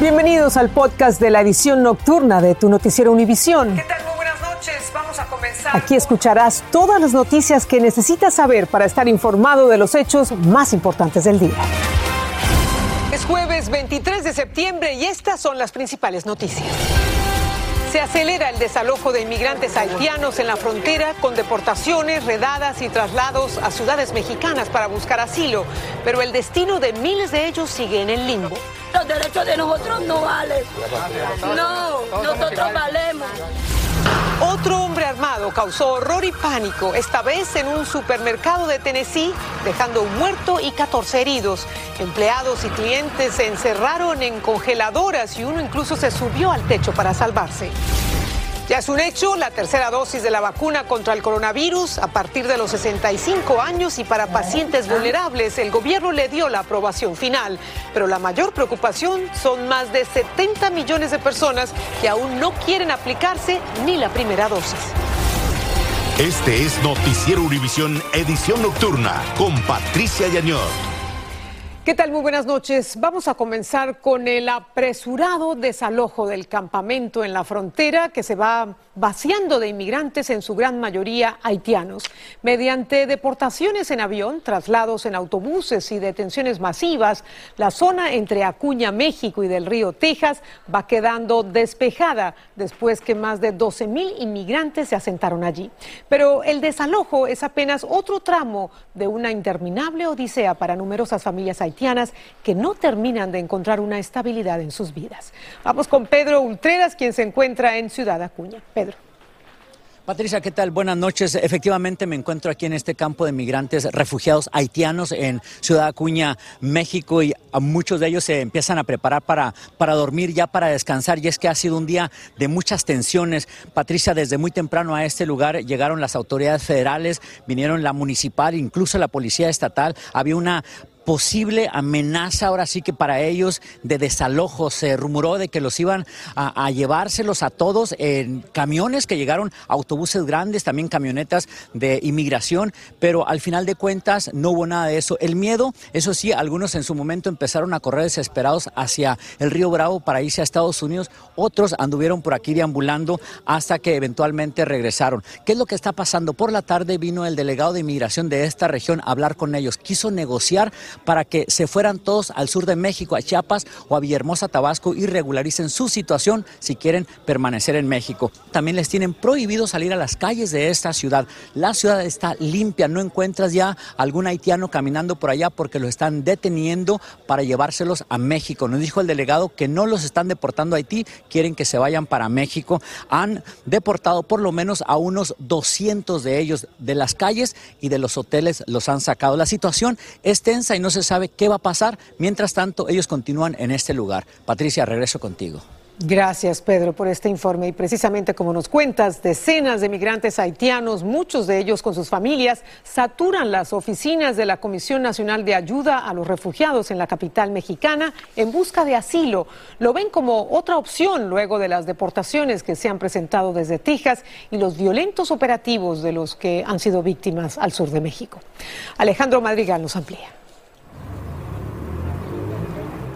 Bienvenidos al podcast de la edición nocturna de tu noticiero Univisión. ¿Qué tal? Muy buenas noches. Vamos a comenzar. Aquí escucharás todas las noticias que necesitas saber para estar informado de los hechos más importantes del día. Es jueves 23 de septiembre y estas son las principales noticias. Se acelera el desalojo de inmigrantes haitianos en la frontera con deportaciones, redadas y traslados a ciudades mexicanas para buscar asilo, pero el destino de miles de ellos sigue en el limbo. Los derechos de nosotros no valen. No, nosotros valemos. Otro hombre armado causó horror y pánico, esta vez en un supermercado de Tennessee, dejando un muerto y 14 heridos. Empleados y clientes se encerraron en congeladoras y uno incluso se subió al techo para salvarse. Ya es un hecho la tercera dosis de la vacuna contra el coronavirus a partir de los 65 años y para pacientes vulnerables. El gobierno le dio la aprobación final, pero la mayor preocupación son más de 70 millones de personas que aún no quieren aplicarse ni la primera dosis. Este es Noticiero Univisión Edición Nocturna con Patricia Yañor. ¿Qué tal? Muy buenas noches. Vamos a comenzar con el apresurado desalojo del campamento en la frontera que se va vaciando de inmigrantes, en su gran mayoría haitianos. Mediante deportaciones en avión, traslados en autobuses y detenciones masivas, la zona entre Acuña, México y del río Texas va quedando despejada después que más de 12 mil inmigrantes se asentaron allí. Pero el desalojo es apenas otro tramo de una interminable odisea para numerosas familias haitianas que no terminan de encontrar una estabilidad en sus vidas. Vamos con Pedro Ultreras, quien se encuentra en Ciudad Acuña. Pedro. Patricia, ¿qué tal? Buenas noches. Efectivamente me encuentro aquí en este campo de migrantes refugiados haitianos en Ciudad Acuña, México, y muchos de ellos se empiezan a preparar para, para dormir, ya para descansar, y es que ha sido un día de muchas tensiones. Patricia, desde muy temprano a este lugar llegaron las autoridades federales, vinieron la municipal, incluso la policía estatal. Había una posible amenaza ahora sí que para ellos de desalojo. Se rumoró de que los iban a, llevárselos a todos en camiones que llegaron, autobuses grandes, también camionetas de inmigración, pero al final de cuentas no hubo nada de eso. El miedo, eso sí, algunos en su momento empezaron a correr desesperados hacia el río Bravo para irse a Estados Unidos, otros anduvieron por aquí deambulando hasta que eventualmente regresaron. ¿Qué es lo que está pasando? Por la tarde vino el delegado de inmigración de esta región a hablar con ellos, quiso negociar para que se fueran todos al sur de México, a Chiapas o a Villahermosa, Tabasco y regularicen su situación si quieren permanecer en México. También les tienen prohibido salir a las calles de esta ciudad. La ciudad está limpia, no encuentras ya algún haitiano caminando por allá porque los están deteniendo para llevárselos a México. Nos dijo el delegado que no los están deportando a Haití, quieren que se vayan para México. Han deportado por lo menos a unos 200 de ellos de las calles y de los hoteles los han sacado. La situación es tensa y no se sabe qué va a pasar. Mientras tanto, ellos continúan en este lugar. Patricia, regreso contigo. Gracias, Pedro, por este informe. Y precisamente como nos cuentas, decenas de migrantes haitianos, muchos de ellos con sus familias, saturan las oficinas de la Comisión Nacional de Ayuda a los Refugiados en la capital mexicana en busca de asilo. Lo ven como otra opción luego de las deportaciones que se han presentado desde Texas y los violentos operativos de los que han sido víctimas al sur de México. Alejandro Madrigal nos amplía.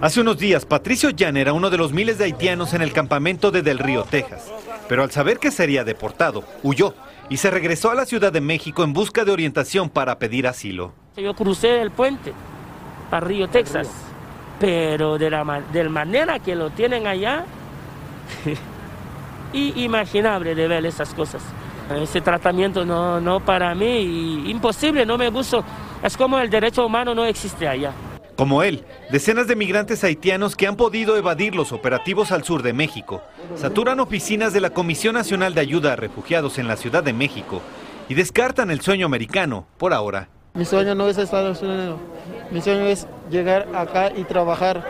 Hace unos días, Patricio Yan era uno de los miles de haitianos en el campamento de Del Río, Texas. Pero al saber que sería deportado, huyó y se regresó a la Ciudad de México en busca de orientación para pedir asilo. Yo crucé el puente para Río, Texas, pero de la, manera que lo tienen allá, inimaginable de ver esas cosas. Ese tratamiento no, no para mí, imposible, no me gusta. Es como el derecho humano no existe allá. Como él, decenas de migrantes haitianos que han podido evadir los operativos al sur de México saturan oficinas de la Comisión Nacional de Ayuda a Refugiados en la Ciudad de México y descartan el sueño americano por ahora. Mi sueño no es Estados Unidos, mi sueño es llegar acá y trabajar,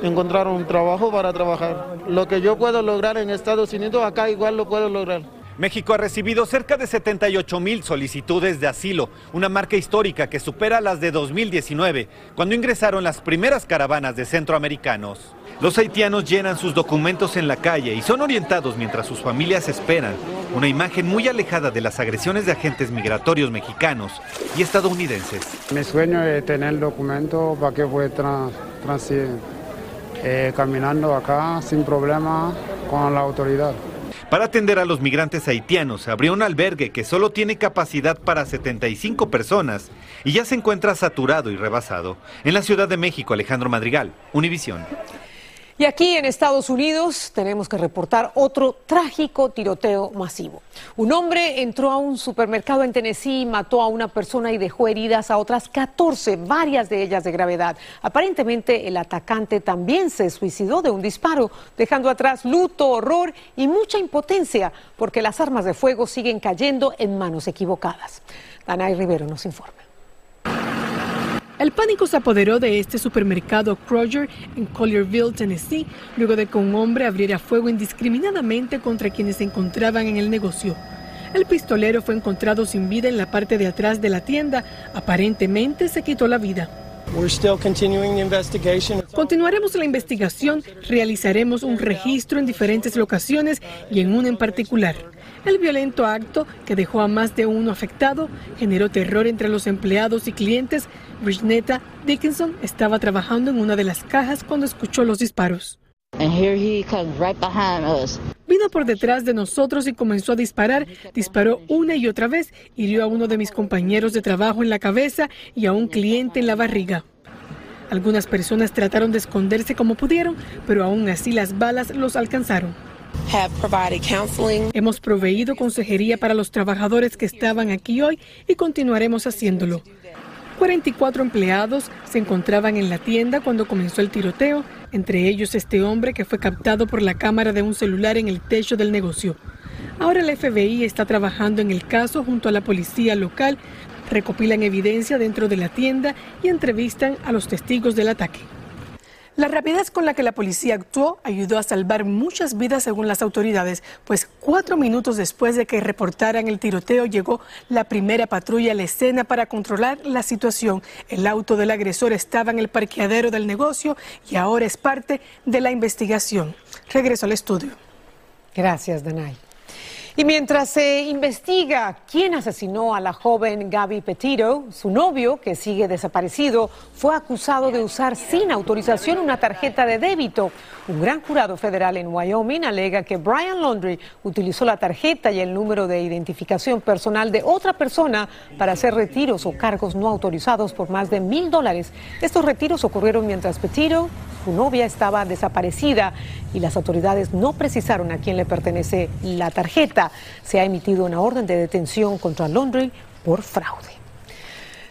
encontrar un trabajo para trabajar. Lo que yo puedo lograr en Estados Unidos, acá igual lo puedo lograr. México ha recibido cerca de 78 mil solicitudes de asilo, una marca histórica que supera las de 2019, cuando ingresaron las primeras caravanas de centroamericanos. Los haitianos llenan sus documentos en la calle y son orientados mientras sus familias esperan, una imagen muy alejada de las agresiones de agentes migratorios mexicanos y estadounidenses. Mi sueño es tener documento para que pueda eh, caminando acá sin problema con la autoridad. Para atender a los migrantes haitianos, abrió un albergue que solo tiene capacidad para 75 personas y ya se encuentra saturado y rebasado. En la Ciudad de México, Alejandro Madrigal, Univisión. Y aquí en Estados Unidos tenemos que reportar otro trágico tiroteo masivo. Un hombre entró a un supermercado en Tennessee, mató a una persona y dejó heridas a otras 14, varias de ellas de gravedad. Aparentemente el atacante también se suicidó de un disparo, dejando atrás luto, horror y mucha impotencia, porque las armas de fuego siguen cayendo en manos equivocadas. Danay Rivero nos informa. El pánico se apoderó de este supermercado Kroger en Collierville, Tennessee, luego de que un hombre abriera fuego indiscriminadamente contra quienes se encontraban en el negocio. El pistolero fue encontrado sin vida en la parte de atrás de la tienda. Aparentemente se quitó la vida. Continuaremos la investigación, realizaremos un registro en diferentes locaciones y en una en particular. El violento acto, que dejó a más de uno afectado, generó terror entre los empleados y clientes. Bridgeneta Dickinson estaba trabajando en una de las cajas cuando escuchó los disparos. Vino por detrás de nosotros y comenzó a disparar. Disparó una y otra vez, hirió a uno de mis compañeros de trabajo en la cabeza y a un cliente en la barriga. Algunas personas trataron de esconderse como pudieron, pero aún así las balas los alcanzaron. Hemos proveído consejería para los trabajadores que estaban aquí hoy y continuaremos haciéndolo. 44 empleados se encontraban en la tienda cuando comenzó el tiroteo, entre ellos este hombre que fue captado por la cámara de un celular en el techo del negocio. Ahora el FBI está trabajando en el caso junto a la policía local, recopilan evidencia dentro de la tienda y entrevistan a los testigos del ataque. La rapidez con la que la policía actuó ayudó a salvar muchas vidas según las autoridades, pues cuatro minutos después de que reportaran el tiroteo llegó la primera patrulla a la escena para controlar la situación. El auto del agresor estaba en el parqueadero del negocio y ahora es parte de la investigación. Regreso al estudio. Gracias, Danay. Y mientras se investiga quién asesinó a la joven Gaby Petito, su novio, que sigue desaparecido, fue acusado de usar sin autorización una tarjeta de débito. Un gran jurado federal en Wyoming alega que Brian Laundry utilizó la tarjeta y el número de identificación personal de otra persona para hacer retiros o cargos no autorizados por más de mil dólares. Estos retiros ocurrieron mientras Petito, su novia, estaba desaparecida y las autoridades no precisaron a quién le pertenece la tarjeta. Se ha emitido una orden de detención contra Laundry por fraude.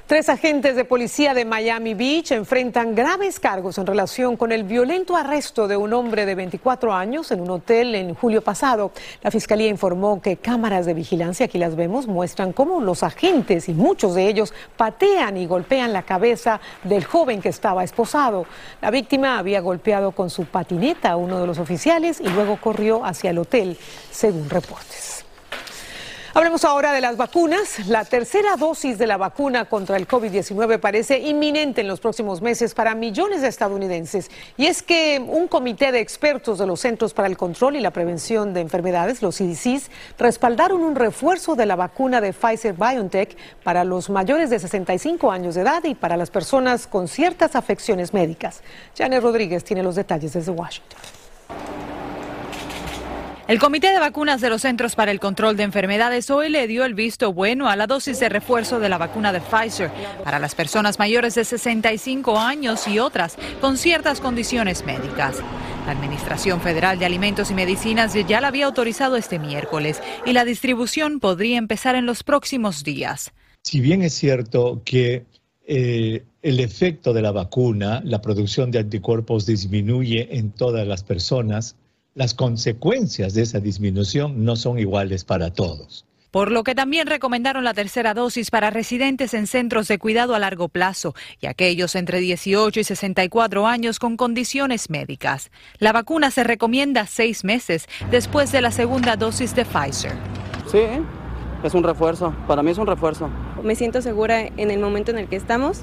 Tres agentes de policía de Miami Beach enfrentan graves cargos en relación con el violento arresto de un hombre de 24 años en un hotel en julio pasado. La fiscalía informó que cámaras de vigilancia, aquí las vemos, muestran cómo los agentes y muchos de ellos patean y golpean la cabeza del joven que estaba esposado. La víctima había golpeado con su patineta a uno de los oficiales y luego corrió hacia el hotel, según reportes. Hablemos ahora de las vacunas. La tercera dosis de la vacuna contra el COVID-19 parece inminente en los próximos meses para millones de estadounidenses. Y es que un comité de expertos de los Centros para el Control y la Prevención de Enfermedades, los CDCs, respaldaron un refuerzo de la vacuna de Pfizer BioNTech para los mayores de 65 años de edad y para las personas con ciertas afecciones médicas. Janet Rodríguez tiene los detalles desde Washington. El Comité de Vacunas de los Centros para el Control de Enfermedades hoy le dio el visto bueno a la dosis de refuerzo de la vacuna de Pfizer para las personas mayores de 65 años y otras con ciertas condiciones médicas. La Administración Federal de Alimentos y Medicinas ya la había autorizado este miércoles y la distribución podría empezar en los próximos días. Si bien es cierto que eh, el efecto de la vacuna, la producción de anticuerpos disminuye en todas las personas, las consecuencias de esa disminución no son iguales para todos. Por lo que también recomendaron la tercera dosis para residentes en centros de cuidado a largo plazo y aquellos entre 18 y 64 años con condiciones médicas. La vacuna se recomienda seis meses después de la segunda dosis de Pfizer. Sí, es un refuerzo. Para mí es un refuerzo. Me siento segura en el momento en el que estamos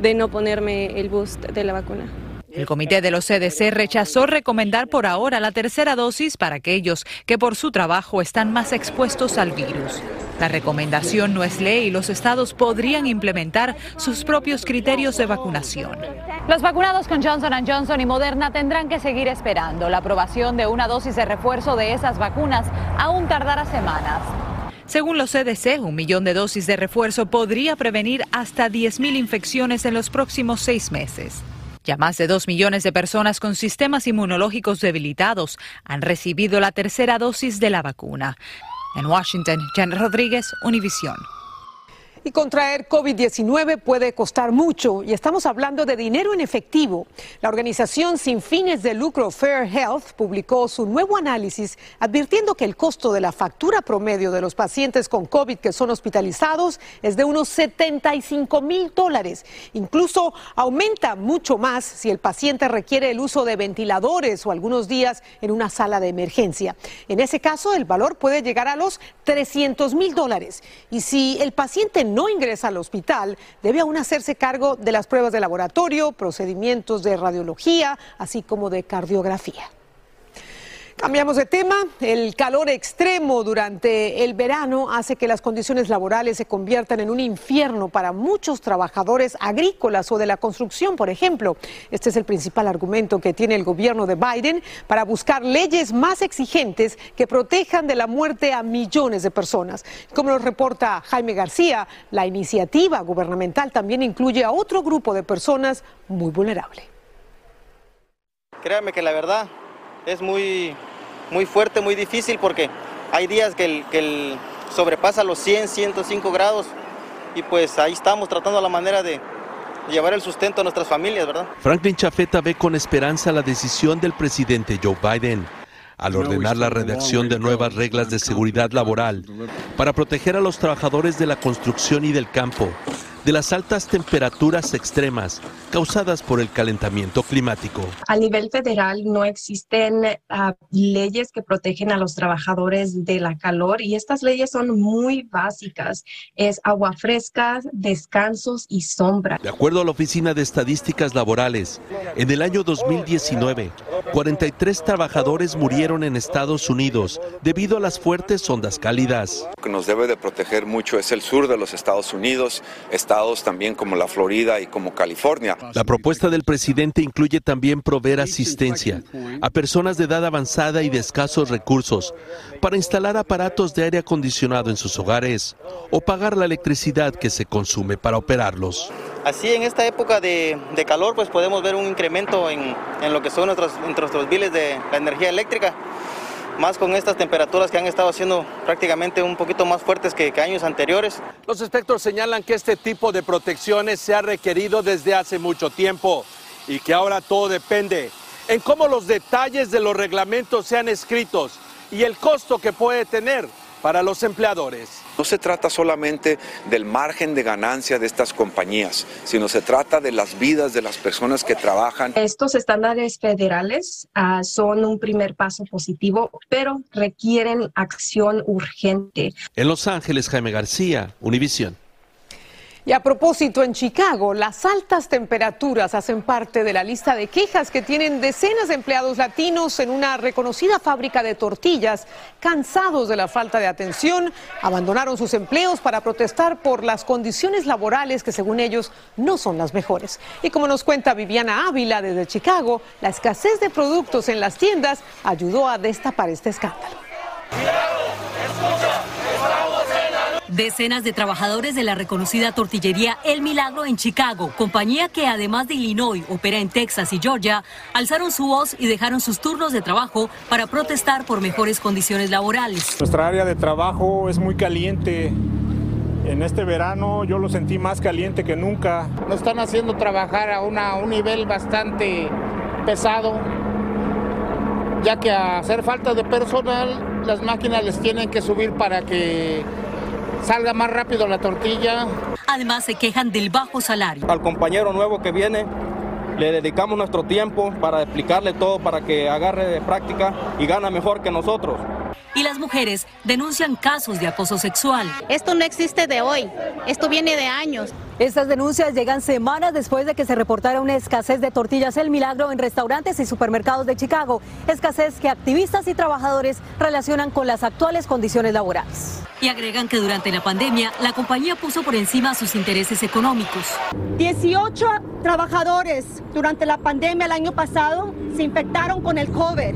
de no ponerme el boost de la vacuna. El comité de los CDC rechazó recomendar por ahora la tercera dosis para aquellos que por su trabajo están más expuestos al virus. La recomendación no es ley y los estados podrían implementar sus propios criterios de vacunación. Los vacunados con Johnson Johnson y Moderna tendrán que seguir esperando. La aprobación de una dosis de refuerzo de esas vacunas aún tardará semanas. Según los CDC, un millón de dosis de refuerzo podría prevenir hasta 10.000 infecciones en los próximos seis meses. Ya más de dos millones de personas con sistemas inmunológicos debilitados han recibido la tercera dosis de la vacuna. En Washington, Jan Rodríguez, Univisión. Y contraer COVID-19 puede costar mucho y estamos hablando de dinero en efectivo. La organización sin fines de lucro Fair Health publicó su nuevo análisis advirtiendo que el costo de la factura promedio de los pacientes con COVID que son hospitalizados es de unos 75 mil dólares. Incluso aumenta mucho más si el paciente requiere el uso de ventiladores o algunos días en una sala de emergencia. En ese caso, el valor puede llegar a los 300 mil dólares. Y si el paciente no ingresa al hospital, debe aún hacerse cargo de las pruebas de laboratorio, procedimientos de radiología, así como de cardiografía. Cambiamos de tema. El calor extremo durante el verano hace que las condiciones laborales se conviertan en un infierno para muchos trabajadores agrícolas o de la construcción, por ejemplo. Este es el principal argumento que tiene el gobierno de Biden para buscar leyes más exigentes que protejan de la muerte a millones de personas. Como nos reporta Jaime García, la iniciativa gubernamental también incluye a otro grupo de personas muy vulnerable. Créame que la verdad es muy muy fuerte, muy difícil porque hay días que el, que el sobrepasa los 100, 105 grados y pues ahí estamos tratando la manera de llevar el sustento a nuestras familias, ¿verdad? Franklin Chafeta ve con esperanza la decisión del presidente Joe Biden al ordenar la redacción de nuevas reglas de seguridad laboral para proteger a los trabajadores de la construcción y del campo de las altas temperaturas extremas causadas por el calentamiento climático. A nivel federal no existen uh, leyes que protegen a los trabajadores de la calor y estas leyes son muy básicas. Es agua fresca, descansos y sombra. De acuerdo a la Oficina de Estadísticas Laborales, en el año 2019, 43 trabajadores murieron en Estados Unidos debido a las fuertes ondas cálidas. Lo que nos debe de proteger mucho es el sur de los Estados Unidos, estados también como la Florida y como California. La propuesta del presidente incluye también proveer asistencia a personas de edad avanzada y de escasos recursos para instalar aparatos de aire acondicionado en sus hogares o pagar la electricidad que se consume para operarlos. Así en esta época de, de calor pues podemos ver un incremento en, en lo que son nuestros, nuestros biles de la energía eléctrica más con estas temperaturas que han estado siendo prácticamente un poquito más fuertes que, años anteriores. Los expertos señalan que este tipo de protecciones se ha requerido desde hace mucho tiempo y que ahora todo depende en cómo los detalles de los reglamentos sean escritos y el costo que puede tener para los empleadores. No se trata solamente del margen de ganancia de estas compañías, sino se trata de las vidas de las personas que trabajan. Estos estándares federales uh, son un primer paso positivo, pero requieren acción urgente. En Los Ángeles, Jaime García, Univisión. Y a propósito, en Chicago, las altas temperaturas hacen parte de la lista de quejas que tienen decenas de empleados latinos en una reconocida fábrica de tortillas. Cansados de la falta de atención, abandonaron sus empleos para protestar por las condiciones laborales que según ellos no son las mejores. Y como nos cuenta Viviana Ávila desde Chicago, la escasez de productos en las tiendas ayudó a destapar este escándalo. Decenas de trabajadores de la reconocida tortillería El Milagro en Chicago, compañía que además de Illinois opera en Texas y Georgia, alzaron su voz y dejaron sus turnos de trabajo para protestar por mejores condiciones laborales. Nuestra área de trabajo es muy caliente. En este verano yo lo sentí más caliente que nunca. Nos están haciendo trabajar a, una, a un nivel bastante pesado, ya que a hacer falta de personal, las máquinas les tienen que subir para que salga más rápido la tortilla. Además se quejan del bajo salario. Al compañero nuevo que viene le dedicamos nuestro tiempo para explicarle todo para que agarre de práctica y gana mejor que nosotros. Y las mujeres denuncian casos de acoso sexual. Esto no existe de hoy, esto viene de años. Estas denuncias llegan semanas después de que se reportara una escasez de tortillas El Milagro en restaurantes y supermercados de Chicago. Escasez que activistas y trabajadores relacionan con las actuales condiciones laborales. Y agregan que durante la pandemia la compañía puso por encima sus intereses económicos. 18 trabajadores durante la pandemia el año pasado se infectaron con el COVID.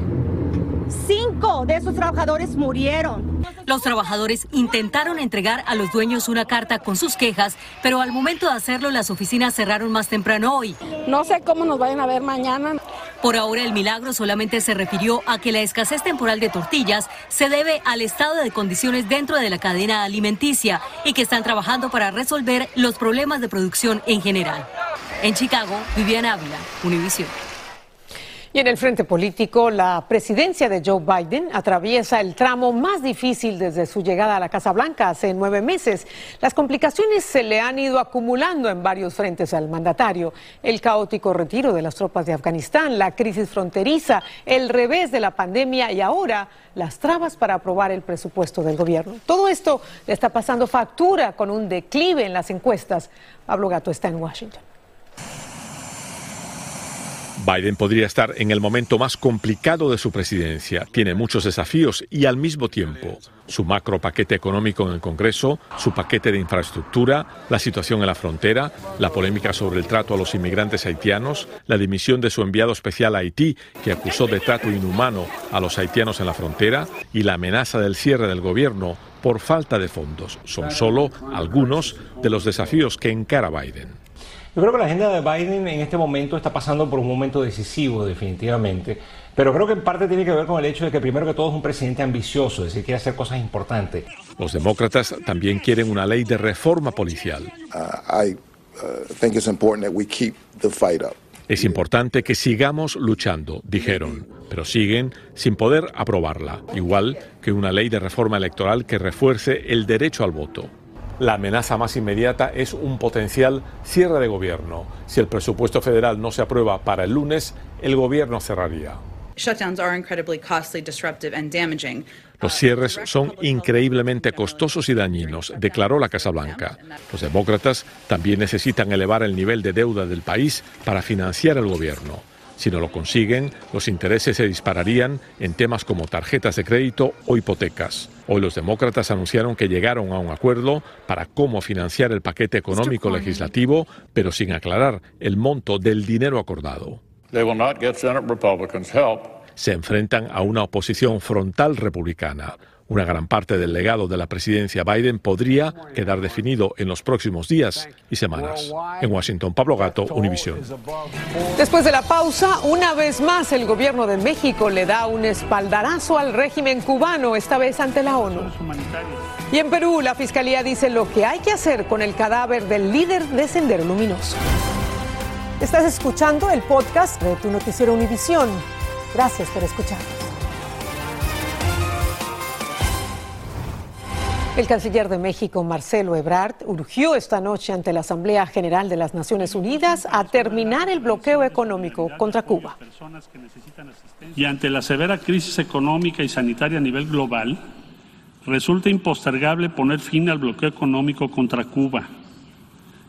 Cinco de esos trabajadores murieron. Los trabajadores intentaron entregar a los dueños una carta con sus quejas, pero al momento de hacerlo las oficinas cerraron más temprano hoy. No sé cómo nos vayan a ver mañana. Por ahora el milagro solamente se refirió a que la escasez temporal de tortillas se debe al estado de condiciones dentro de la cadena alimenticia y que están trabajando para resolver los problemas de producción en general. En Chicago, Viviana Ávila, Univision. Y en el frente político, la presidencia de Joe Biden atraviesa el tramo más difícil desde su llegada a la Casa Blanca hace nueve meses. Las complicaciones se le han ido acumulando en varios frentes al mandatario. El caótico retiro de las tropas de Afganistán, la crisis fronteriza, el revés de la pandemia y ahora las trabas para aprobar el presupuesto del gobierno. Todo esto le está pasando factura con un declive en las encuestas. Pablo Gato está en Washington. Biden podría estar en el momento más complicado de su presidencia. Tiene muchos desafíos y al mismo tiempo su macro paquete económico en el Congreso, su paquete de infraestructura, la situación en la frontera, la polémica sobre el trato a los inmigrantes haitianos, la dimisión de su enviado especial a Haití, que acusó de trato inhumano a los haitianos en la frontera, y la amenaza del cierre del gobierno por falta de fondos. Son solo algunos de los desafíos que encara Biden. Yo creo que la agenda de Biden en este momento está pasando por un momento decisivo, definitivamente. Pero creo que en parte tiene que ver con el hecho de que primero que todo es un presidente ambicioso, es decir, quiere hacer cosas importantes. Los demócratas también quieren una ley de reforma policial. Es importante que sigamos luchando, dijeron, pero siguen sin poder aprobarla, igual que una ley de reforma electoral que refuerce el derecho al voto. La amenaza más inmediata es un potencial cierre de gobierno. Si el presupuesto federal no se aprueba para el lunes, el gobierno cerraría. Los cierres son increíblemente costosos y dañinos, declaró la Casa Blanca. Los demócratas también necesitan elevar el nivel de deuda del país para financiar el gobierno. Si no lo consiguen, los intereses se dispararían en temas como tarjetas de crédito o hipotecas. Hoy los demócratas anunciaron que llegaron a un acuerdo para cómo financiar el paquete económico legislativo, pero sin aclarar el monto del dinero acordado. Se enfrentan a una oposición frontal republicana. Una gran parte del legado de la presidencia Biden podría quedar definido en los próximos días y semanas. En Washington, Pablo Gato, Univisión. Después de la pausa, una vez más el gobierno de México le da un espaldarazo al régimen cubano, esta vez ante la ONU. Y en Perú, la fiscalía dice lo que hay que hacer con el cadáver del líder de Sendero Luminoso. Estás escuchando el podcast de tu noticiero Univisión. Gracias por escucharnos. El canciller de México, Marcelo Ebrard, urgió esta noche ante la Asamblea General de las Naciones Unidas a terminar el bloqueo económico contra Cuba. Y ante la severa crisis económica y sanitaria a nivel global, resulta impostergable poner fin al bloqueo económico contra Cuba.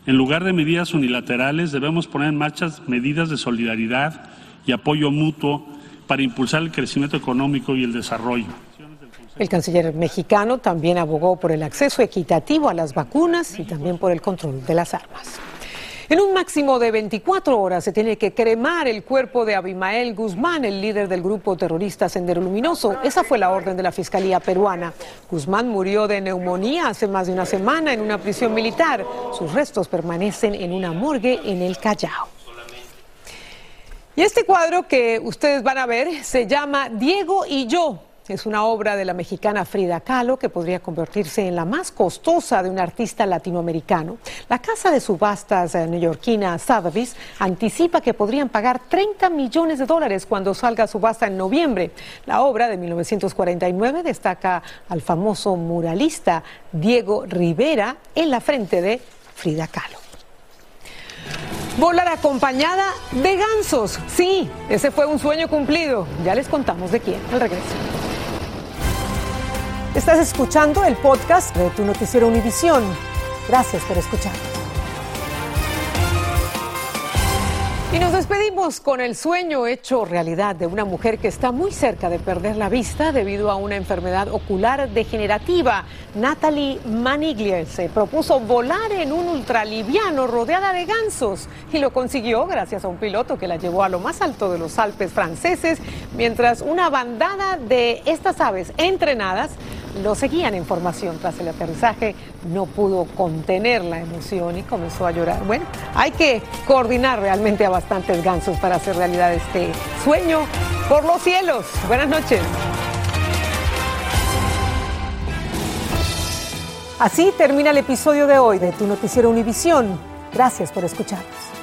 En lugar de medidas unilaterales, debemos poner en marcha medidas de solidaridad y apoyo mutuo para impulsar el crecimiento económico y el desarrollo. El canciller mexicano también abogó por el acceso equitativo a las vacunas y también por el control de las armas. En un máximo de 24 horas se tiene que cremar el cuerpo de Abimael Guzmán, el líder del grupo terrorista Sendero Luminoso. Esa fue la orden de la Fiscalía peruana. Guzmán murió de neumonía hace más de una semana en una prisión militar. Sus restos permanecen en una morgue en el Callao. Y este cuadro que ustedes van a ver se llama Diego y yo. Es una obra de la mexicana Frida Kahlo que podría convertirse en la más costosa de un artista latinoamericano. La casa de subastas eh, neoyorquina Sotheby's anticipa que podrían pagar 30 millones de dólares cuando salga a subasta en noviembre. La obra de 1949 destaca al famoso muralista Diego Rivera en la frente de Frida Kahlo. Volar acompañada de gansos. Sí, ese fue un sueño cumplido. Ya les contamos de quién al regreso. Estás escuchando el podcast de tu noticiero Univisión. Gracias por escuchar. Y nos despedimos con el sueño hecho realidad de una mujer que está muy cerca de perder la vista debido a una enfermedad ocular degenerativa. Natalie Maniglia se propuso volar en un ultraliviano rodeada de gansos y lo consiguió gracias a un piloto que la llevó a lo más alto de los Alpes franceses, mientras una bandada de estas aves entrenadas lo seguían en formación tras el aterrizaje, no pudo contener la emoción y comenzó a llorar. Bueno, hay que coordinar realmente a bastantes gansos para hacer realidad este sueño por los cielos. Buenas noches. Así termina el episodio de hoy de Tu Noticiero Univisión. Gracias por escucharnos.